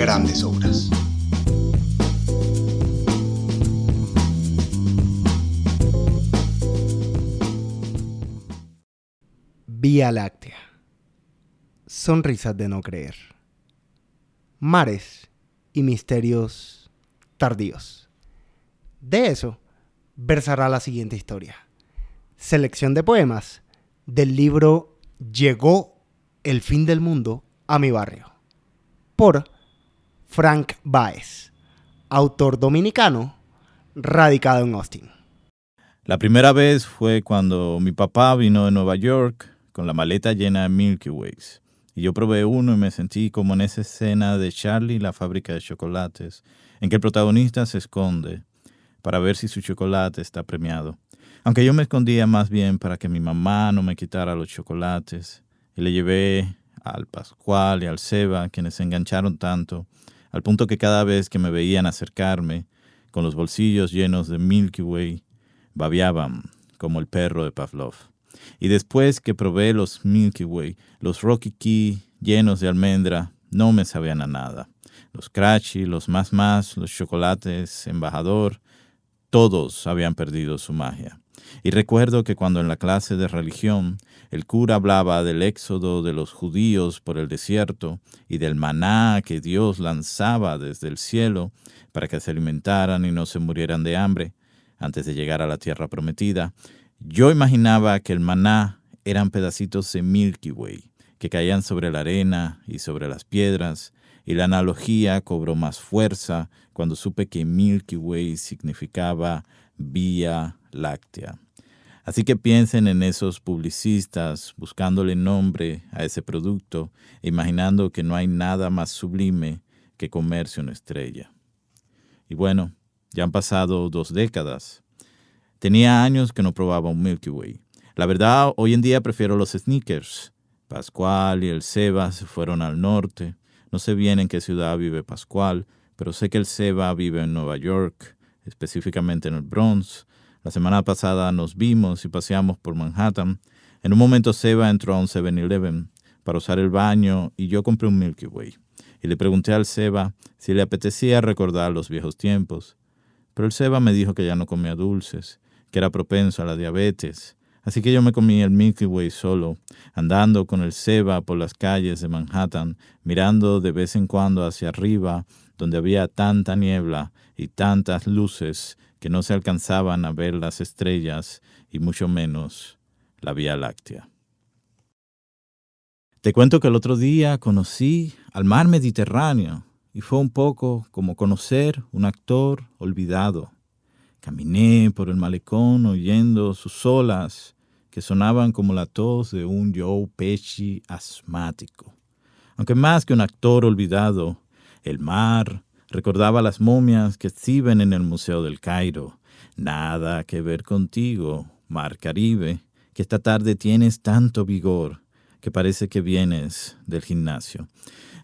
grandes obras. Vía Láctea. Sonrisas de no creer. Mares y misterios tardíos. De eso versará la siguiente historia. Selección de poemas del libro Llegó el fin del mundo a mi barrio. Por Frank Baez, autor dominicano radicado en Austin. La primera vez fue cuando mi papá vino de Nueva York con la maleta llena de Milky Ways. Y yo probé uno y me sentí como en esa escena de Charlie la fábrica de chocolates, en que el protagonista se esconde para ver si su chocolate está premiado. Aunque yo me escondía más bien para que mi mamá no me quitara los chocolates. Y le llevé al Pascual y al Seba, quienes se engancharon tanto, al punto que cada vez que me veían acercarme, con los bolsillos llenos de Milky Way, babeaban como el perro de Pavlov. Y después que probé los Milky Way, los Rocky Key llenos de almendra, no me sabían a nada. Los Cratchy, los Más Más, los chocolates Embajador, todos habían perdido su magia. Y recuerdo que cuando en la clase de religión el cura hablaba del éxodo de los judíos por el desierto y del maná que Dios lanzaba desde el cielo para que se alimentaran y no se murieran de hambre antes de llegar a la tierra prometida, yo imaginaba que el maná eran pedacitos de Milky Way que caían sobre la arena y sobre las piedras, y la analogía cobró más fuerza cuando supe que Milky Way significaba Vía Láctea. Así que piensen en esos publicistas buscándole nombre a ese producto, imaginando que no hay nada más sublime que comerse una estrella. Y bueno, ya han pasado dos décadas Tenía años que no probaba un Milky Way. La verdad, hoy en día prefiero los sneakers. Pascual y el Seba se fueron al norte. No sé bien en qué ciudad vive Pascual, pero sé que el Seba vive en Nueva York, específicamente en el Bronx. La semana pasada nos vimos y paseamos por Manhattan. En un momento Seba entró a un 7-Eleven para usar el baño y yo compré un Milky Way. Y le pregunté al Seba si le apetecía recordar los viejos tiempos. Pero el Seba me dijo que ya no comía dulces que era propenso a la diabetes. Así que yo me comí el Milky Way solo, andando con el Seba por las calles de Manhattan, mirando de vez en cuando hacia arriba, donde había tanta niebla y tantas luces que no se alcanzaban a ver las estrellas y mucho menos la Vía Láctea. Te cuento que el otro día conocí al mar Mediterráneo y fue un poco como conocer un actor olvidado. Caminé por el malecón oyendo sus olas que sonaban como la tos de un Joe Pesci asmático. Aunque más que un actor olvidado, el mar recordaba las momias que exhiben en el Museo del Cairo. Nada que ver contigo, mar Caribe, que esta tarde tienes tanto vigor que parece que vienes del gimnasio.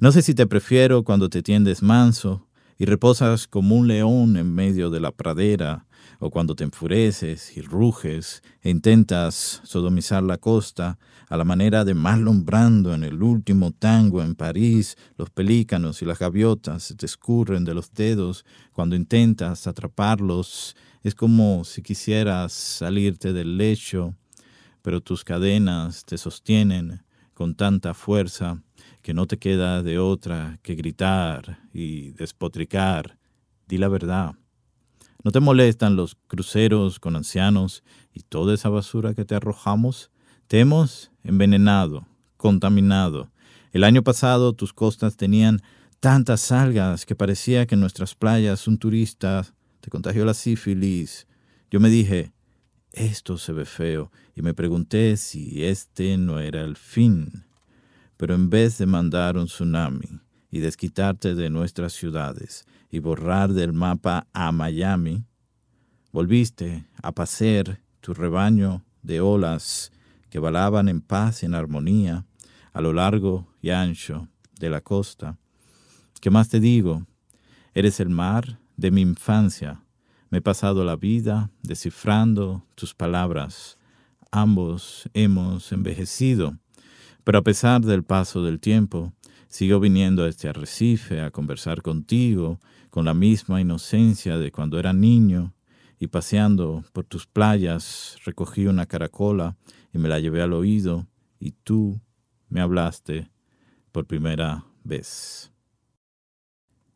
No sé si te prefiero cuando te tiendes manso y reposas como un león en medio de la pradera, o cuando te enfureces y ruges e intentas sodomizar la costa a la manera de Marlon Brando en el último tango en París, los pelícanos y las gaviotas te escurren de los dedos cuando intentas atraparlos, es como si quisieras salirte del lecho, pero tus cadenas te sostienen con tanta fuerza que no te queda de otra que gritar y despotricar. Di la verdad. ¿No te molestan los cruceros con ancianos y toda esa basura que te arrojamos? Te hemos envenenado, contaminado. El año pasado tus costas tenían tantas algas que parecía que en nuestras playas un turista te contagió la sífilis. Yo me dije, esto se ve feo, y me pregunté si este no era el fin pero en vez de mandar un tsunami y desquitarte de nuestras ciudades y borrar del mapa a Miami, volviste a pasear tu rebaño de olas que balaban en paz y en armonía a lo largo y ancho de la costa. ¿Qué más te digo? Eres el mar de mi infancia. Me he pasado la vida descifrando tus palabras. Ambos hemos envejecido, pero a pesar del paso del tiempo, sigo viniendo a este arrecife a conversar contigo con la misma inocencia de cuando era niño y paseando por tus playas recogí una caracola y me la llevé al oído y tú me hablaste por primera vez.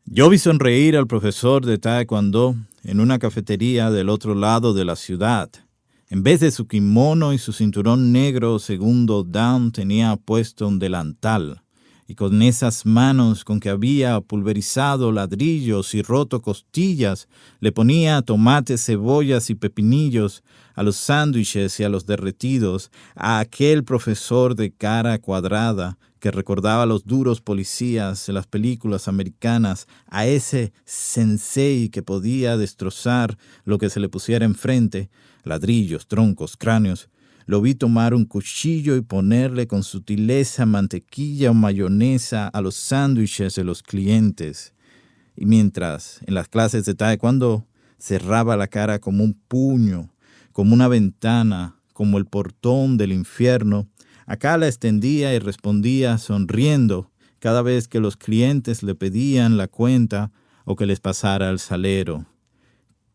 Yo vi sonreír al profesor de Taekwondo en una cafetería del otro lado de la ciudad. En vez de su kimono y su cinturón negro segundo down tenía puesto un delantal y con esas manos con que había pulverizado ladrillos y roto costillas, le ponía tomates, cebollas y pepinillos a los sándwiches y a los derretidos, a aquel profesor de cara cuadrada que recordaba a los duros policías de las películas americanas, a ese sensei que podía destrozar lo que se le pusiera enfrente, ladrillos, troncos, cráneos, lo vi tomar un cuchillo y ponerle con sutileza mantequilla o mayonesa a los sándwiches de los clientes. Y mientras en las clases de taekwondo cerraba la cara como un puño, como una ventana, como el portón del infierno, acá la extendía y respondía sonriendo cada vez que los clientes le pedían la cuenta o que les pasara al salero.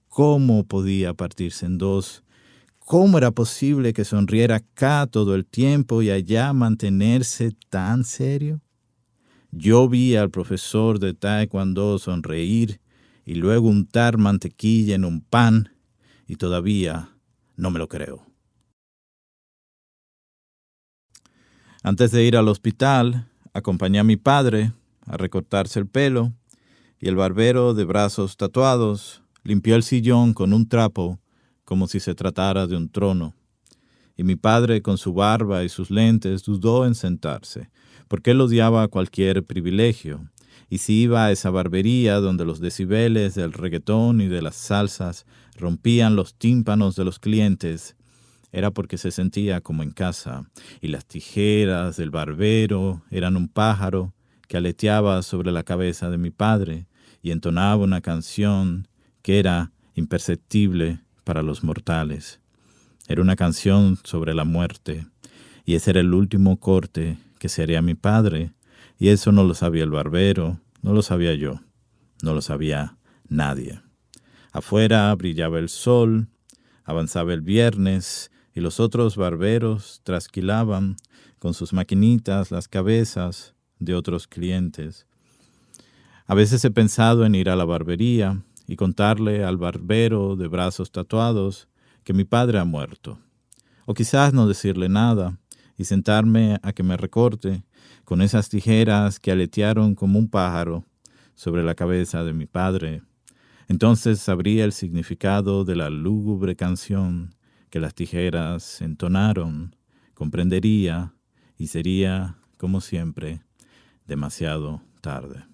¿Cómo podía partirse en dos ¿Cómo era posible que sonriera acá todo el tiempo y allá mantenerse tan serio? Yo vi al profesor de Taekwondo sonreír y luego untar mantequilla en un pan y todavía no me lo creo. Antes de ir al hospital, acompañé a mi padre a recortarse el pelo y el barbero de brazos tatuados limpió el sillón con un trapo como si se tratara de un trono. Y mi padre, con su barba y sus lentes, dudó en sentarse, porque él odiaba cualquier privilegio, y si iba a esa barbería donde los decibeles del reggaetón y de las salsas rompían los tímpanos de los clientes, era porque se sentía como en casa, y las tijeras del barbero eran un pájaro que aleteaba sobre la cabeza de mi padre y entonaba una canción que era imperceptible para los mortales. Era una canción sobre la muerte, y ese era el último corte que se haría mi padre, y eso no lo sabía el barbero, no lo sabía yo, no lo sabía nadie. Afuera brillaba el sol, avanzaba el viernes, y los otros barberos trasquilaban con sus maquinitas las cabezas de otros clientes. A veces he pensado en ir a la barbería, y contarle al barbero de brazos tatuados que mi padre ha muerto. O quizás no decirle nada y sentarme a que me recorte con esas tijeras que aletearon como un pájaro sobre la cabeza de mi padre. Entonces sabría el significado de la lúgubre canción que las tijeras entonaron, comprendería y sería, como siempre, demasiado tarde.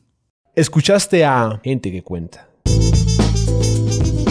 Escuchaste a Gente que Cuenta. Música